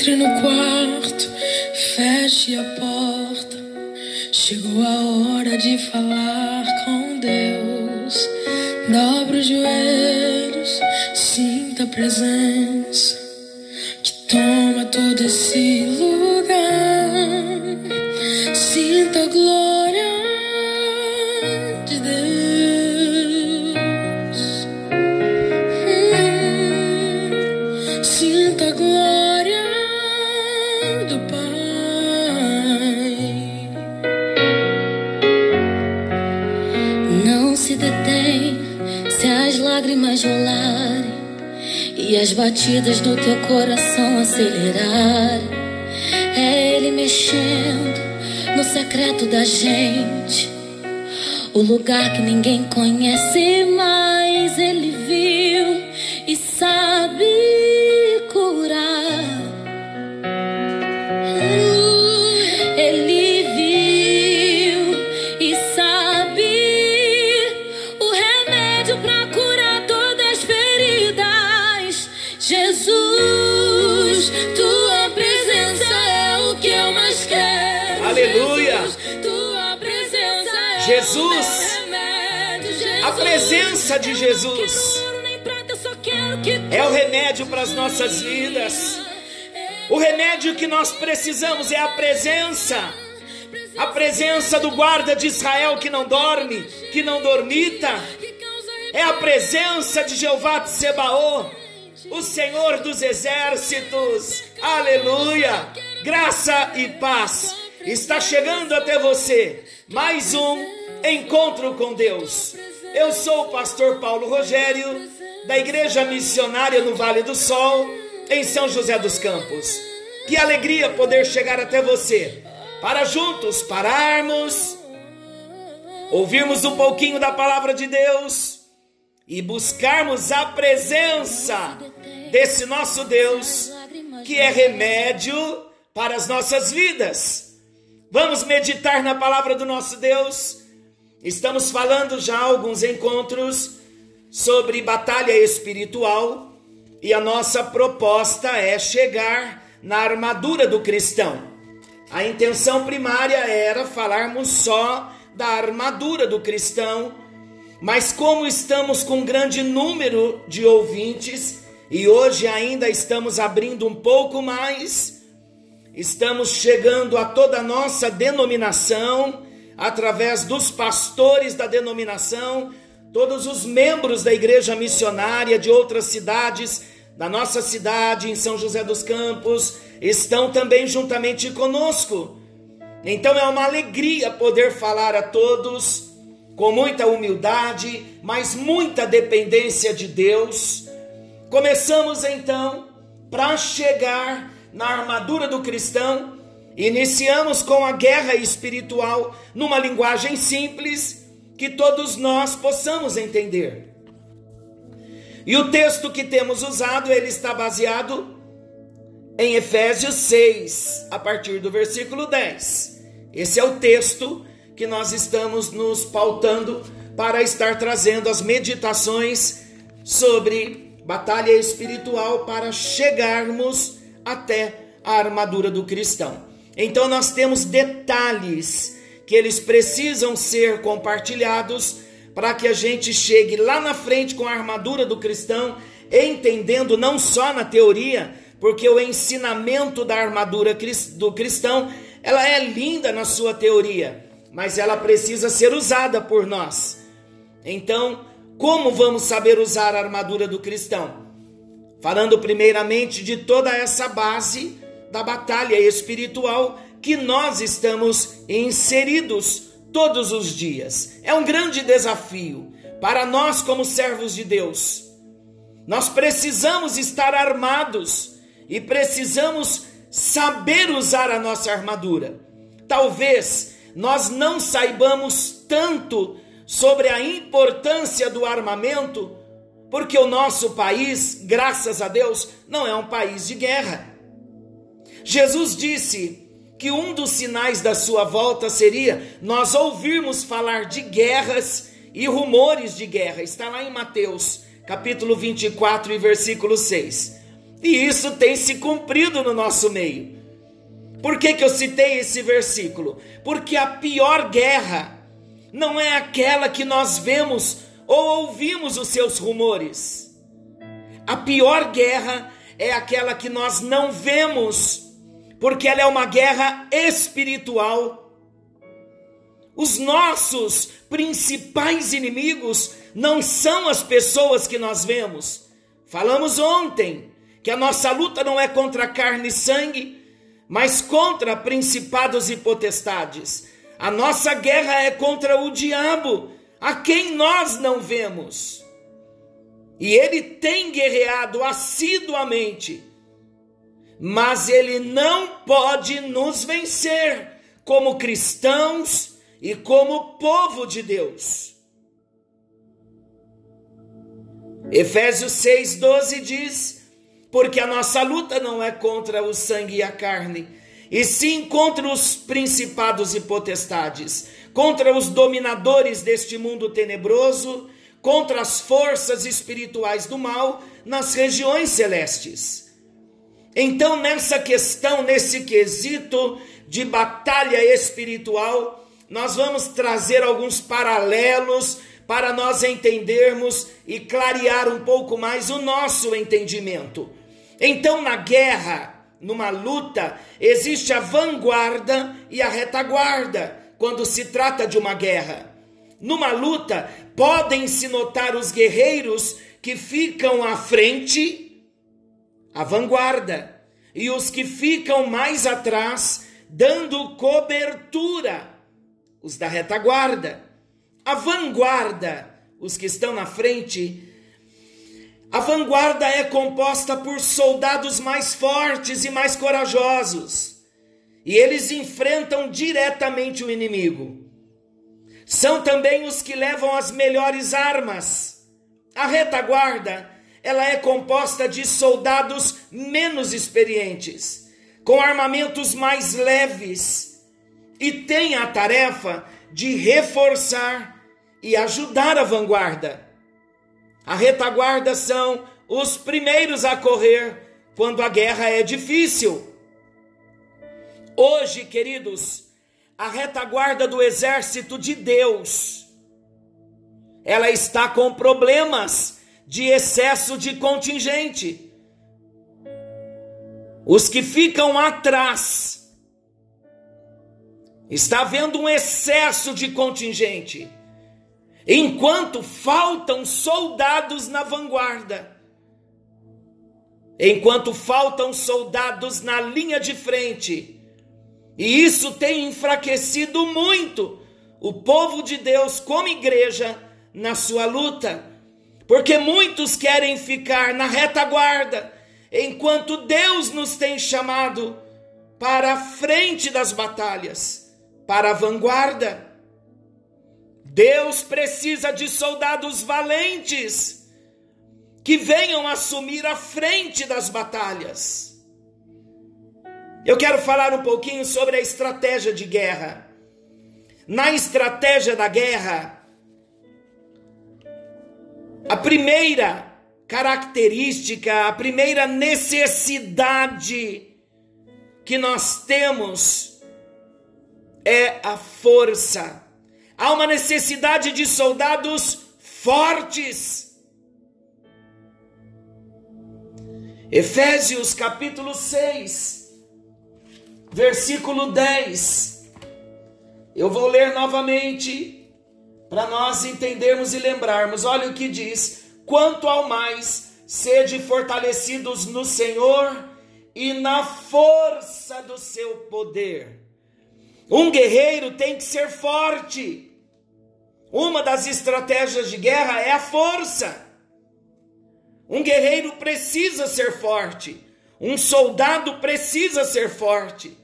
Entre no quarto, feche a porta. Chegou a hora de falar com Deus. Dobra os joelhos, sinta a presença que toma todo esse as batidas do teu coração acelerarem. É Ele mexendo no secreto da gente, o lugar que ninguém conhece, mas Ele viu presença de Jesus é o remédio para as nossas vidas. O remédio que nós precisamos é a presença. A presença do guarda de Israel que não dorme, que não dormita. É a presença de Jeová de Sebaô, o Senhor dos exércitos. Aleluia! Graça e paz. Está chegando até você mais um encontro com Deus. Eu sou o pastor Paulo Rogério, da Igreja Missionária no Vale do Sol, em São José dos Campos. Que alegria poder chegar até você, para juntos pararmos, ouvirmos um pouquinho da palavra de Deus e buscarmos a presença desse nosso Deus, que é remédio para as nossas vidas. Vamos meditar na palavra do nosso Deus. Estamos falando já alguns encontros sobre batalha espiritual e a nossa proposta é chegar na armadura do cristão. A intenção primária era falarmos só da armadura do cristão, mas como estamos com um grande número de ouvintes e hoje ainda estamos abrindo um pouco mais, estamos chegando a toda a nossa denominação, através dos pastores da denominação, todos os membros da igreja missionária de outras cidades, da nossa cidade, em São José dos Campos, estão também juntamente conosco. Então é uma alegria poder falar a todos com muita humildade, mas muita dependência de Deus. Começamos então para chegar na armadura do cristão. Iniciamos com a guerra espiritual numa linguagem simples que todos nós possamos entender. E o texto que temos usado, ele está baseado em Efésios 6, a partir do versículo 10. Esse é o texto que nós estamos nos pautando para estar trazendo as meditações sobre batalha espiritual para chegarmos até a armadura do cristão. Então nós temos detalhes que eles precisam ser compartilhados para que a gente chegue lá na frente com a armadura do cristão, entendendo não só na teoria, porque o ensinamento da armadura do cristão, ela é linda na sua teoria, mas ela precisa ser usada por nós. Então, como vamos saber usar a armadura do cristão? Falando primeiramente de toda essa base da batalha espiritual que nós estamos inseridos todos os dias. É um grande desafio para nós, como servos de Deus. Nós precisamos estar armados e precisamos saber usar a nossa armadura. Talvez nós não saibamos tanto sobre a importância do armamento, porque o nosso país, graças a Deus, não é um país de guerra. Jesus disse que um dos sinais da sua volta seria nós ouvirmos falar de guerras e rumores de guerra. Está lá em Mateus, capítulo 24 e versículo 6. E isso tem se cumprido no nosso meio. Por que, que eu citei esse versículo? Porque a pior guerra não é aquela que nós vemos ou ouvimos os seus rumores. A pior guerra é aquela que nós não vemos, porque ela é uma guerra espiritual. Os nossos principais inimigos não são as pessoas que nós vemos. Falamos ontem que a nossa luta não é contra carne e sangue, mas contra principados e potestades. A nossa guerra é contra o diabo, a quem nós não vemos. E ele tem guerreado assiduamente, mas ele não pode nos vencer como cristãos e como povo de Deus. Efésios 6,12 diz: Porque a nossa luta não é contra o sangue e a carne, e sim contra os principados e potestades, contra os dominadores deste mundo tenebroso, contra as forças espirituais do mal nas regiões celestes. Então, nessa questão, nesse quesito de batalha espiritual, nós vamos trazer alguns paralelos para nós entendermos e clarear um pouco mais o nosso entendimento. Então, na guerra, numa luta, existe a vanguarda e a retaguarda quando se trata de uma guerra. Numa luta, podem se notar os guerreiros que ficam à frente, a vanguarda, e os que ficam mais atrás, dando cobertura, os da retaguarda a vanguarda, os que estão na frente, a vanguarda é composta por soldados mais fortes e mais corajosos, e eles enfrentam diretamente o inimigo. São também os que levam as melhores armas. A retaguarda, ela é composta de soldados menos experientes, com armamentos mais leves, e tem a tarefa de reforçar e ajudar a vanguarda. A retaguarda são os primeiros a correr quando a guerra é difícil. Hoje, queridos, a retaguarda do exército de Deus, ela está com problemas de excesso de contingente. Os que ficam atrás Está havendo um excesso de contingente, enquanto faltam soldados na vanguarda, enquanto faltam soldados na linha de frente. E isso tem enfraquecido muito o povo de Deus como igreja na sua luta, porque muitos querem ficar na retaguarda, enquanto Deus nos tem chamado para a frente das batalhas para a vanguarda. Deus precisa de soldados valentes que venham assumir a frente das batalhas. Eu quero falar um pouquinho sobre a estratégia de guerra. Na estratégia da guerra, a primeira característica, a primeira necessidade que nós temos é a força. Há uma necessidade de soldados fortes. Efésios capítulo 6, versículo 10. Eu vou ler novamente para nós entendermos e lembrarmos. Olha o que diz: quanto ao mais, sede fortalecidos no Senhor e na força do seu poder. Um guerreiro tem que ser forte. Uma das estratégias de guerra é a força. Um guerreiro precisa ser forte. Um soldado precisa ser forte.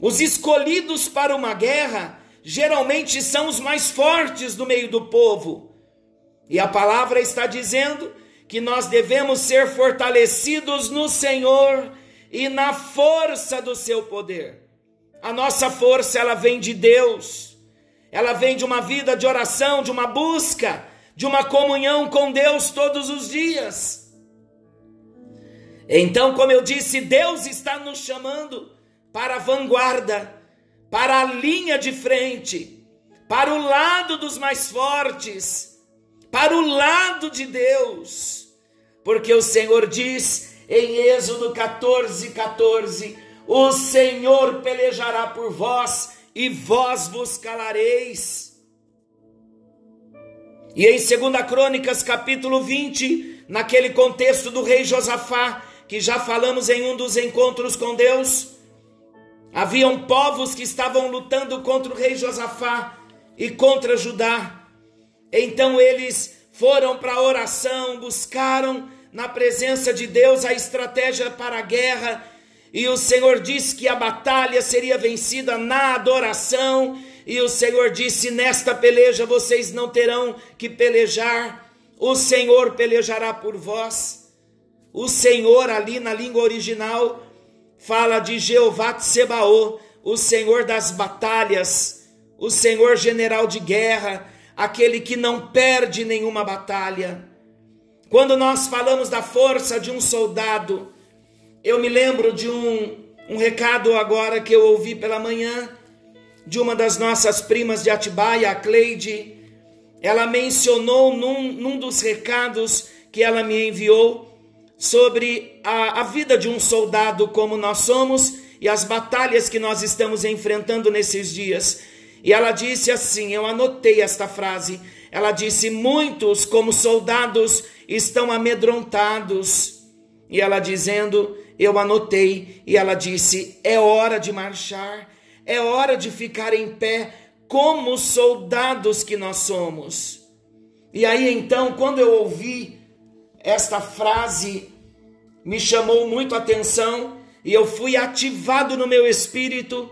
Os escolhidos para uma guerra geralmente são os mais fortes do meio do povo. E a palavra está dizendo que nós devemos ser fortalecidos no Senhor e na força do seu poder. A nossa força ela vem de Deus. Ela vem de uma vida de oração, de uma busca, de uma comunhão com Deus todos os dias. Então, como eu disse, Deus está nos chamando para a vanguarda, para a linha de frente, para o lado dos mais fortes, para o lado de Deus, porque o Senhor diz em Êxodo 14, 14: O Senhor pelejará por vós e vós vos calareis. E em 2 Crônicas, capítulo 20, naquele contexto do rei Josafá, que já falamos em um dos encontros com Deus, haviam povos que estavam lutando contra o rei Josafá e contra Judá. Então eles foram para a oração, buscaram na presença de Deus a estratégia para a guerra, e o Senhor disse que a batalha seria vencida na adoração, e o Senhor disse: Nesta peleja vocês não terão que pelejar, o Senhor pelejará por vós. O Senhor, ali na língua original, fala de Jeová Tsebaô, o Senhor das batalhas, o Senhor general de guerra, aquele que não perde nenhuma batalha. Quando nós falamos da força de um soldado, eu me lembro de um, um recado agora que eu ouvi pela manhã de uma das nossas primas de Atibaia, a Cleide. Ela mencionou num, num dos recados que ela me enviou sobre a, a vida de um soldado como nós somos e as batalhas que nós estamos enfrentando nesses dias. E ela disse assim: eu anotei esta frase. Ela disse: Muitos, como soldados, estão amedrontados. E ela dizendo: Eu anotei. E ela disse: É hora de marchar, é hora de ficar em pé, como soldados que nós somos. E aí então, quando eu ouvi esta frase, me chamou muito a atenção e eu fui ativado no meu espírito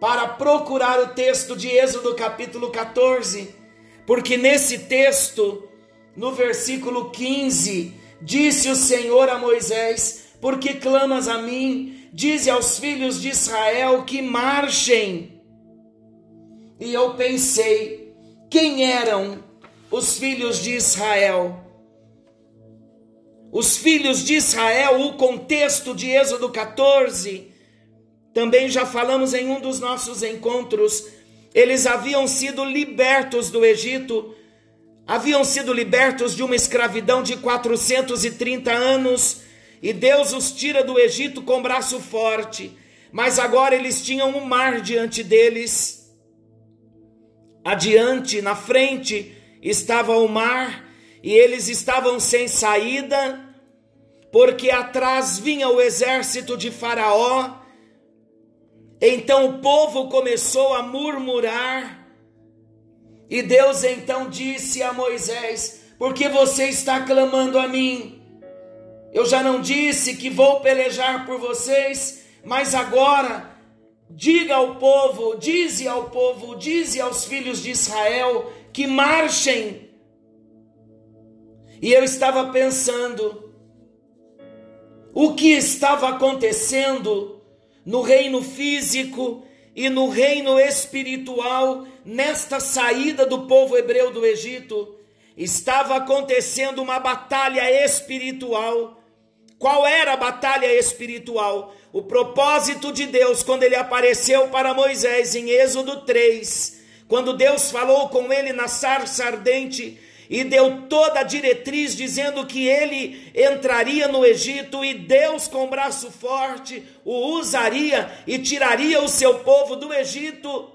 para procurar o texto de Êxodo capítulo 14 porque nesse texto, no versículo 15, disse o Senhor a Moisés: Porque clamas a mim? Dize aos filhos de Israel que marchem. E eu pensei: quem eram os filhos de Israel? Os filhos de Israel, o contexto de Êxodo 14, também já falamos em um dos nossos encontros eles haviam sido libertos do Egito, haviam sido libertos de uma escravidão de 430 anos, e Deus os tira do Egito com braço forte, mas agora eles tinham um mar diante deles. Adiante, na frente, estava o mar, e eles estavam sem saída, porque atrás vinha o exército de Faraó, então o povo começou a murmurar, e Deus então disse a Moisés: Por que você está clamando a mim? Eu já não disse que vou pelejar por vocês, mas agora diga ao povo, dize ao povo, dize aos filhos de Israel que marchem. E eu estava pensando, o que estava acontecendo no reino físico e no reino espiritual, nesta saída do povo hebreu do Egito, estava acontecendo uma batalha espiritual. Qual era a batalha espiritual? O propósito de Deus, quando ele apareceu para Moisés em Êxodo 3, quando Deus falou com ele na sarça ardente, e deu toda a diretriz dizendo que ele entraria no Egito e Deus, com braço forte, o usaria e tiraria o seu povo do Egito.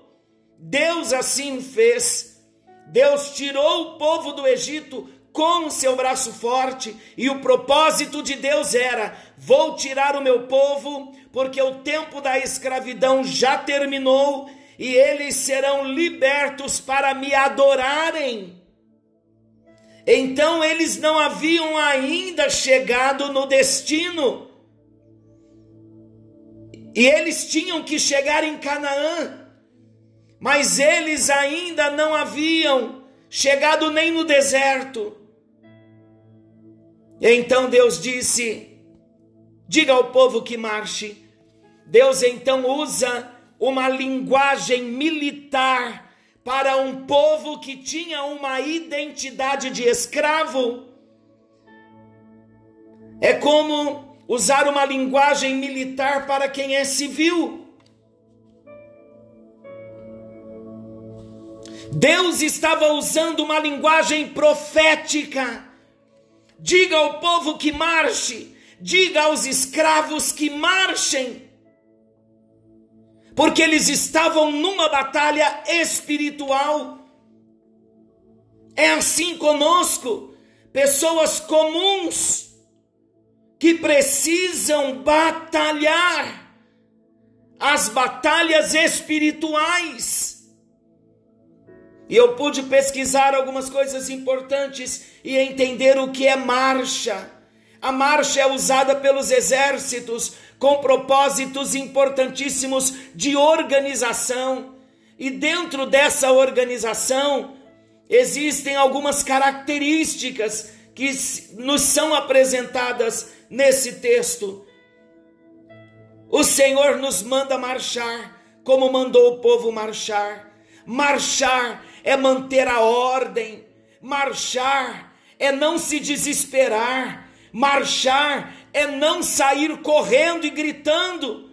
Deus assim fez. Deus tirou o povo do Egito com o seu braço forte, e o propósito de Deus era: vou tirar o meu povo, porque o tempo da escravidão já terminou e eles serão libertos para me adorarem. Então eles não haviam ainda chegado no destino. E eles tinham que chegar em Canaã. Mas eles ainda não haviam chegado nem no deserto. Então Deus disse: Diga ao povo que marche. Deus então usa uma linguagem militar para um povo que tinha uma identidade de escravo. É como usar uma linguagem militar para quem é civil. Deus estava usando uma linguagem profética. Diga ao povo que marche, diga aos escravos que marchem, porque eles estavam numa batalha espiritual. É assim conosco, pessoas comuns que precisam batalhar as batalhas espirituais. E eu pude pesquisar algumas coisas importantes e entender o que é marcha. A marcha é usada pelos exércitos com propósitos importantíssimos de organização. E dentro dessa organização existem algumas características que nos são apresentadas nesse texto. O Senhor nos manda marchar, como mandou o povo marchar. Marchar é manter a ordem, marchar é não se desesperar, marchar é não sair correndo e gritando.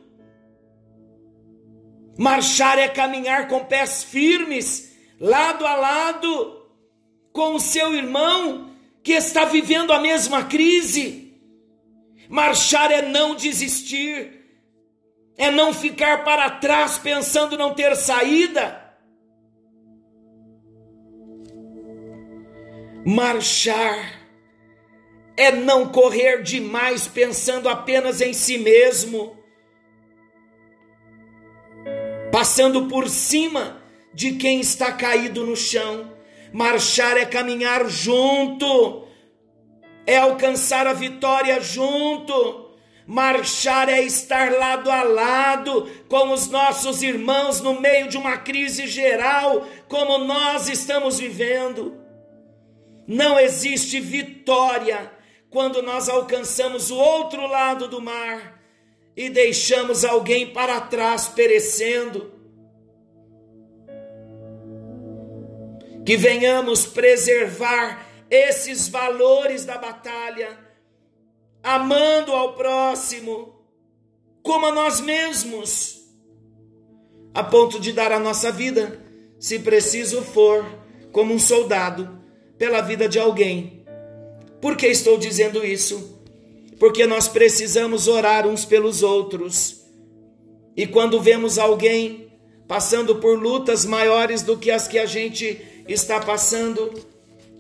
Marchar é caminhar com pés firmes, lado a lado, com o seu irmão que está vivendo a mesma crise. Marchar é não desistir, é não ficar para trás pensando não ter saída. Marchar é não correr demais pensando apenas em si mesmo, passando por cima de quem está caído no chão. Marchar é caminhar junto, é alcançar a vitória junto. Marchar é estar lado a lado com os nossos irmãos no meio de uma crise geral, como nós estamos vivendo. Não existe vitória quando nós alcançamos o outro lado do mar e deixamos alguém para trás perecendo. Que venhamos preservar esses valores da batalha, amando ao próximo como a nós mesmos, a ponto de dar a nossa vida, se preciso for, como um soldado pela vida de alguém. Por que estou dizendo isso? Porque nós precisamos orar uns pelos outros. E quando vemos alguém passando por lutas maiores do que as que a gente está passando,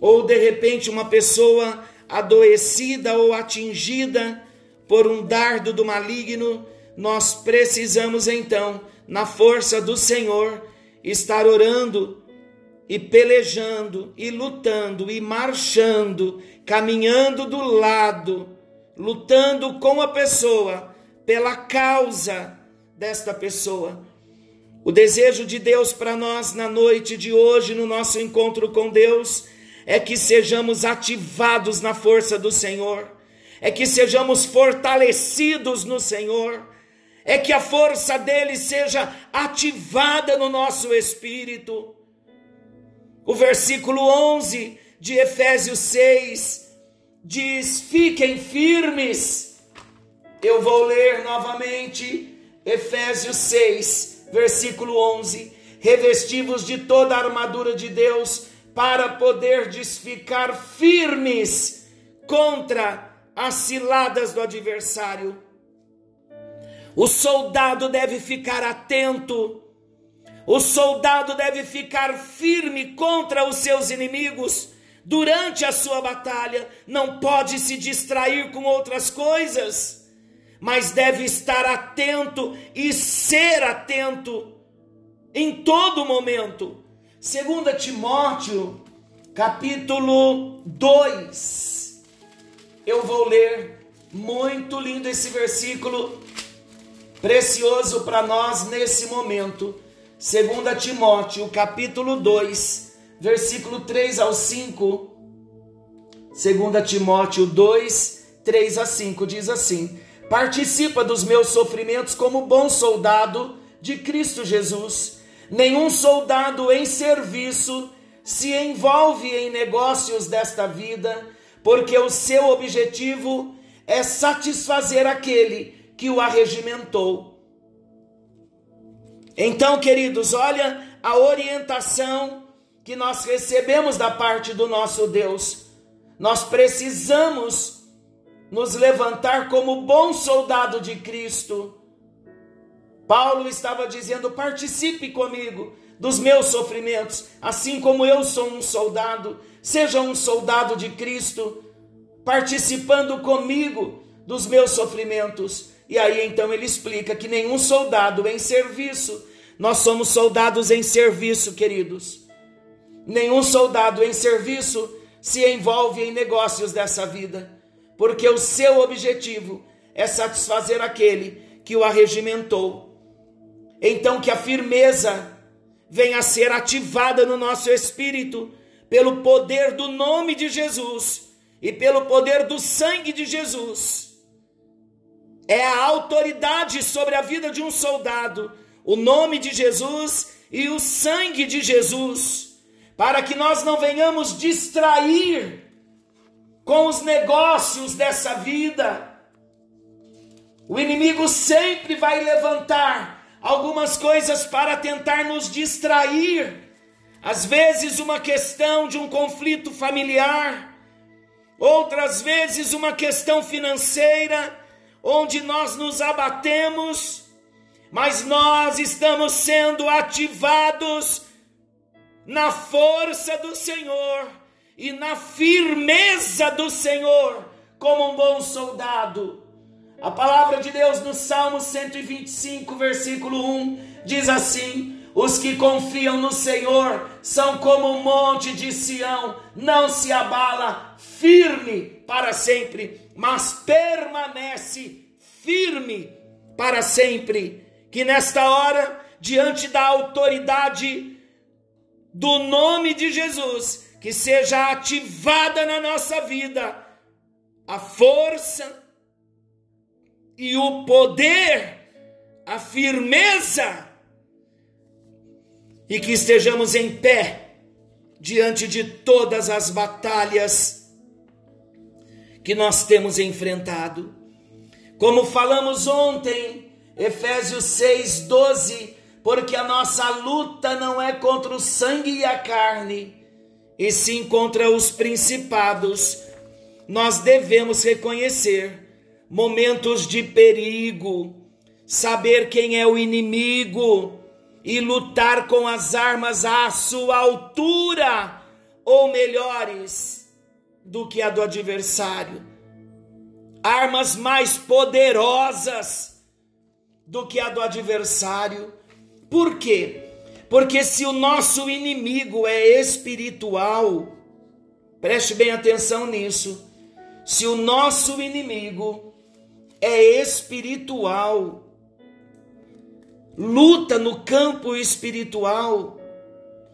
ou de repente uma pessoa adoecida ou atingida por um dardo do maligno, nós precisamos então, na força do Senhor, estar orando e pelejando, e lutando, e marchando, caminhando do lado, lutando com a pessoa, pela causa desta pessoa. O desejo de Deus para nós na noite de hoje, no nosso encontro com Deus, é que sejamos ativados na força do Senhor, é que sejamos fortalecidos no Senhor, é que a força dele seja ativada no nosso espírito o versículo 11 de Efésios 6 diz: Fiquem firmes. Eu vou ler novamente Efésios 6, versículo 11: Revestivos de toda a armadura de Deus para poderdes ficar firmes contra as ciladas do adversário. O soldado deve ficar atento o soldado deve ficar firme contra os seus inimigos durante a sua batalha, não pode se distrair com outras coisas, mas deve estar atento e ser atento em todo momento. 2 Timóteo, capítulo 2. Eu vou ler, muito lindo esse versículo, precioso para nós nesse momento. 2 Timóteo, capítulo 2, versículo 3 ao 5. 2 Timóteo 2, 3 a 5 diz assim: Participa dos meus sofrimentos como bom soldado de Cristo Jesus. Nenhum soldado em serviço se envolve em negócios desta vida, porque o seu objetivo é satisfazer aquele que o arregimentou. Então, queridos, olha a orientação que nós recebemos da parte do nosso Deus. Nós precisamos nos levantar como bom soldado de Cristo. Paulo estava dizendo: participe comigo dos meus sofrimentos, assim como eu sou um soldado. Seja um soldado de Cristo, participando comigo dos meus sofrimentos. E aí então ele explica que nenhum soldado em serviço, nós somos soldados em serviço, queridos. Nenhum soldado em serviço se envolve em negócios dessa vida, porque o seu objetivo é satisfazer aquele que o arregimentou. Então, que a firmeza venha a ser ativada no nosso espírito pelo poder do nome de Jesus e pelo poder do sangue de Jesus. É a autoridade sobre a vida de um soldado, o nome de Jesus e o sangue de Jesus para que nós não venhamos distrair com os negócios dessa vida. O inimigo sempre vai levantar algumas coisas para tentar nos distrair. Às vezes, uma questão de um conflito familiar, outras vezes, uma questão financeira, onde nós nos abatemos, mas nós estamos sendo ativados na força do Senhor e na firmeza do Senhor, como um bom soldado. A palavra de Deus no Salmo 125, versículo 1 diz assim: Os que confiam no Senhor são como um monte de Sião, não se abala, firme para sempre, mas permanece firme para sempre. Que nesta hora, diante da autoridade do nome de Jesus, que seja ativada na nossa vida a força e o poder, a firmeza, e que estejamos em pé diante de todas as batalhas que nós temos enfrentado. Como falamos ontem, Efésios 6, 12 porque a nossa luta não é contra o sangue e a carne, e sim contra os principados. Nós devemos reconhecer momentos de perigo, saber quem é o inimigo e lutar com as armas à sua altura ou melhores do que a do adversário. Armas mais poderosas do que a do adversário por quê? Porque se o nosso inimigo é espiritual, preste bem atenção nisso. Se o nosso inimigo é espiritual, luta no campo espiritual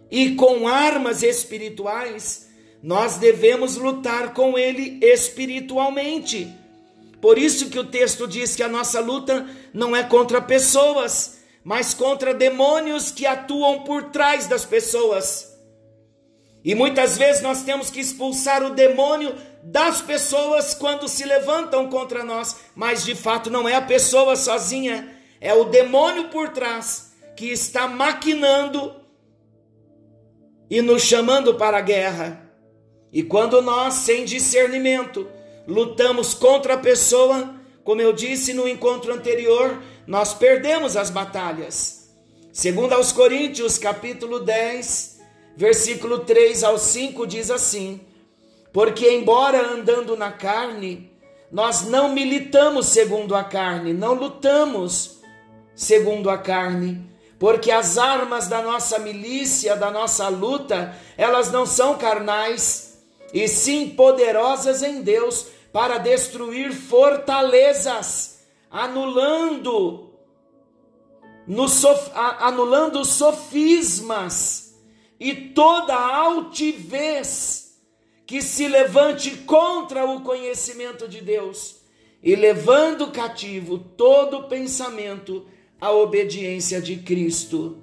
e com armas espirituais, nós devemos lutar com ele espiritualmente. Por isso que o texto diz que a nossa luta não é contra pessoas, mas contra demônios que atuam por trás das pessoas. E muitas vezes nós temos que expulsar o demônio das pessoas quando se levantam contra nós, mas de fato não é a pessoa sozinha, é o demônio por trás que está maquinando e nos chamando para a guerra. E quando nós, sem discernimento, lutamos contra a pessoa, como eu disse no encontro anterior, nós perdemos as batalhas. Segundo aos Coríntios, capítulo 10, versículo 3 ao 5 diz assim: Porque embora andando na carne, nós não militamos segundo a carne, não lutamos segundo a carne, porque as armas da nossa milícia, da nossa luta, elas não são carnais, e sim poderosas em Deus para destruir fortalezas anulando sof, anulando sofismas e toda altivez que se levante contra o conhecimento de Deus e levando cativo todo pensamento à obediência de Cristo.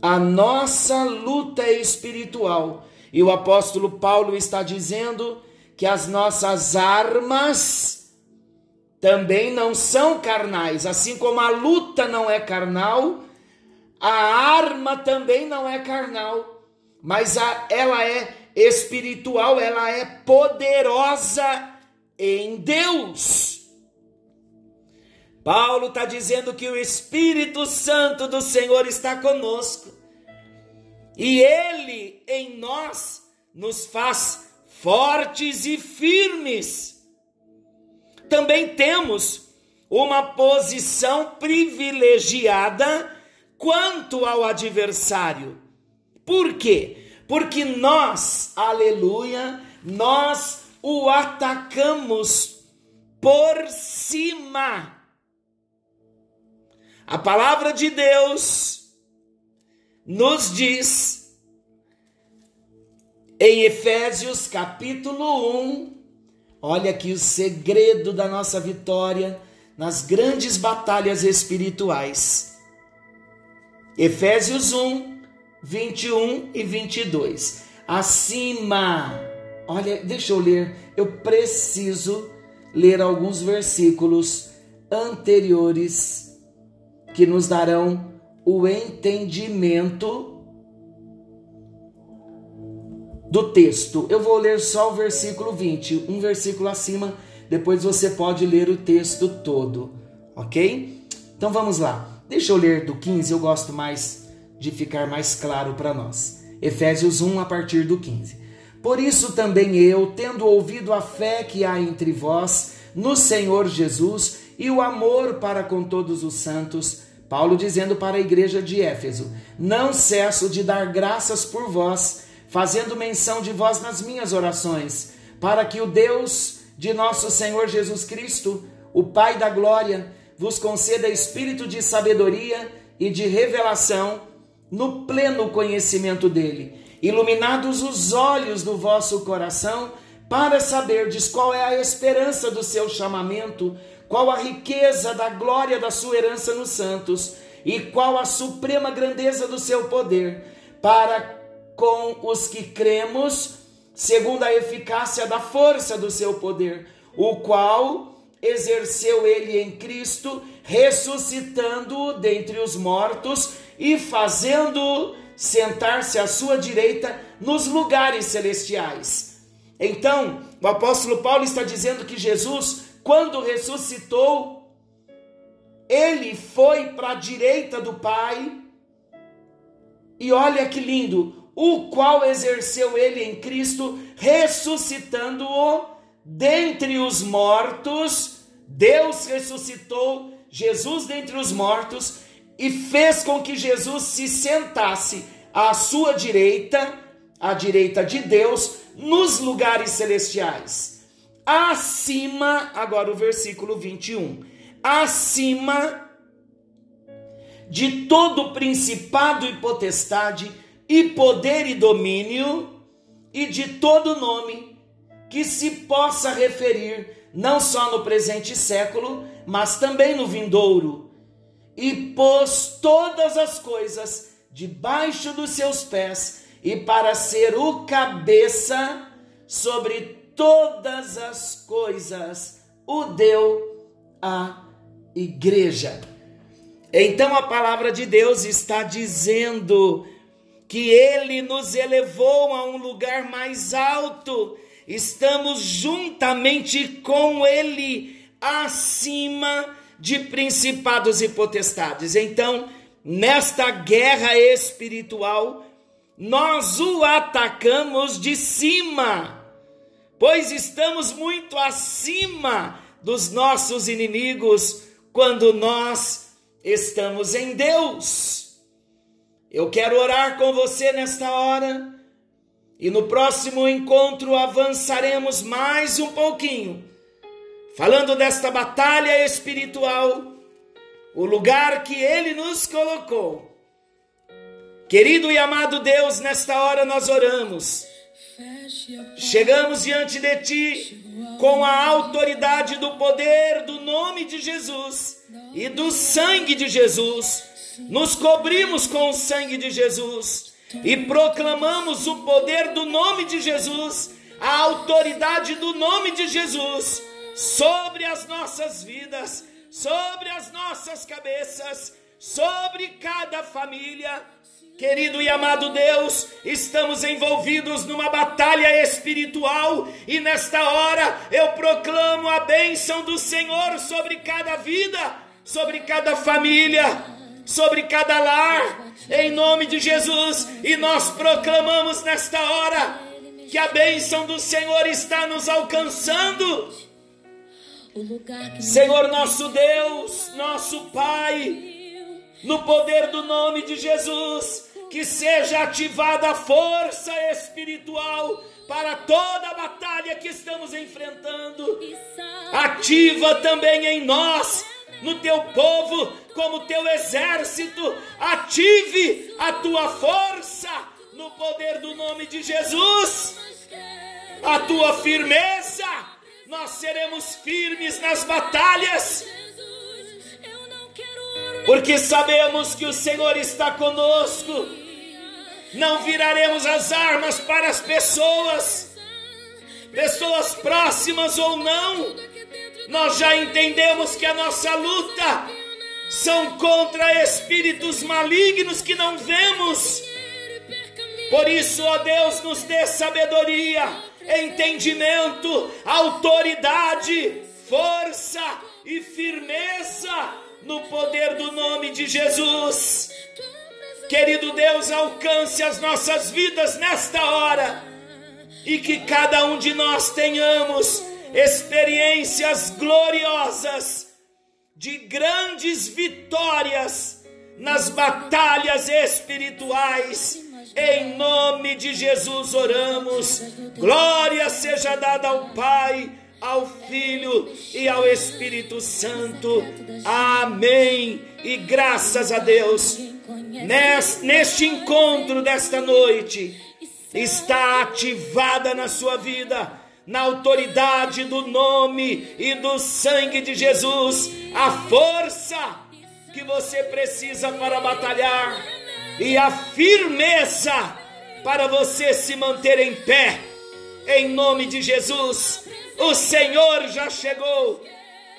A nossa luta espiritual e o apóstolo Paulo está dizendo que as nossas armas também não são carnais, assim como a luta não é carnal, a arma também não é carnal, mas a, ela é espiritual, ela é poderosa em Deus. Paulo está dizendo que o Espírito Santo do Senhor está conosco e ele em nós nos faz fortes e firmes. Também temos uma posição privilegiada quanto ao adversário. Por quê? Porque nós, aleluia, nós o atacamos por cima. A palavra de Deus nos diz em Efésios capítulo 1, olha aqui o segredo da nossa vitória nas grandes batalhas espirituais. Efésios 1, 21 e 22. Acima, olha, deixa eu ler, eu preciso ler alguns versículos anteriores que nos darão o entendimento do texto. Eu vou ler só o versículo 20, um versículo acima, depois você pode ler o texto todo, ok? Então vamos lá. Deixa eu ler do 15, eu gosto mais de ficar mais claro para nós. Efésios 1, a partir do 15. Por isso também eu, tendo ouvido a fé que há entre vós no Senhor Jesus e o amor para com todos os santos, Paulo dizendo para a igreja de Éfeso: Não cesso de dar graças por vós, fazendo menção de vós nas minhas orações, para que o Deus de nosso Senhor Jesus Cristo, o Pai da glória, vos conceda espírito de sabedoria e de revelação no pleno conhecimento dele, iluminados os olhos do vosso coração, para saberdes qual é a esperança do seu chamamento, qual a riqueza da glória da sua herança nos santos, e qual a suprema grandeza do seu poder, para com os que cremos, segundo a eficácia da força do seu poder, o qual exerceu ele em Cristo, ressuscitando-o dentre os mortos e fazendo sentar-se à sua direita nos lugares celestiais. Então, o apóstolo Paulo está dizendo que Jesus, quando ressuscitou, ele foi para a direita do Pai, e olha que lindo, o qual exerceu ele em Cristo, ressuscitando-o dentre os mortos. Deus ressuscitou Jesus dentre os mortos e fez com que Jesus se sentasse à sua direita, à direita de Deus, nos lugares celestiais. Acima, agora o versículo 21, acima de todo principado e potestade, e poder e domínio, e de todo nome que se possa referir não só no presente século, mas também no vindouro. E pôs todas as coisas debaixo dos seus pés, e para ser o cabeça sobre todas as coisas, o deu à igreja. Então a palavra de Deus está dizendo que ele nos elevou a um lugar mais alto, estamos juntamente com ele acima de principados e potestades. Então, nesta guerra espiritual, nós o atacamos de cima, pois estamos muito acima dos nossos inimigos quando nós estamos em Deus. Eu quero orar com você nesta hora e no próximo encontro avançaremos mais um pouquinho falando desta batalha espiritual, o lugar que Ele nos colocou. Querido e amado Deus, nesta hora nós oramos. Chegamos diante de Ti com a autoridade do poder do nome de Jesus e do sangue de Jesus. Nos cobrimos com o sangue de Jesus e proclamamos o poder do nome de Jesus, a autoridade do nome de Jesus sobre as nossas vidas, sobre as nossas cabeças, sobre cada família. Querido e amado Deus, estamos envolvidos numa batalha espiritual e nesta hora eu proclamo a bênção do Senhor sobre cada vida, sobre cada família, sobre cada lar, em nome de Jesus, e nós proclamamos nesta hora que a bênção do Senhor está nos alcançando. Senhor nosso Deus, nosso Pai, no poder do nome de Jesus, que seja ativada a força espiritual para toda a batalha que estamos enfrentando. Ativa também em nós, no teu povo, como teu exército, ative a tua força no poder do nome de Jesus, a tua firmeza nós seremos firmes nas batalhas, porque sabemos que o Senhor está conosco. Não viraremos as armas para as pessoas, pessoas próximas ou não. Nós já entendemos que a nossa luta são contra espíritos malignos que não vemos. Por isso, ó Deus, nos dê sabedoria entendimento, autoridade, força e firmeza no poder do nome de Jesus. Querido Deus, alcance as nossas vidas nesta hora e que cada um de nós tenhamos experiências gloriosas de grandes vitórias nas batalhas espirituais em nome de Jesus oramos. Glória seja dada ao Pai, ao Filho e ao Espírito Santo. Amém. E graças a Deus, neste encontro desta noite, está ativada na sua vida, na autoridade do nome e do sangue de Jesus, a força que você precisa para batalhar e a firmeza para você se manter em pé. Em nome de Jesus, o Senhor já chegou.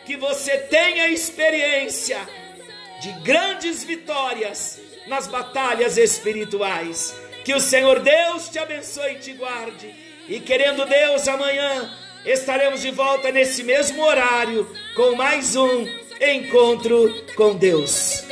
Que você tenha experiência de grandes vitórias nas batalhas espirituais. Que o Senhor Deus te abençoe e te guarde. E querendo Deus, amanhã estaremos de volta nesse mesmo horário com mais um encontro com Deus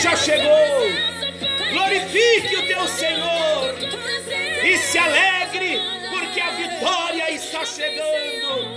já chegou. Glorifique o teu Senhor e se alegre, porque a vitória está chegando.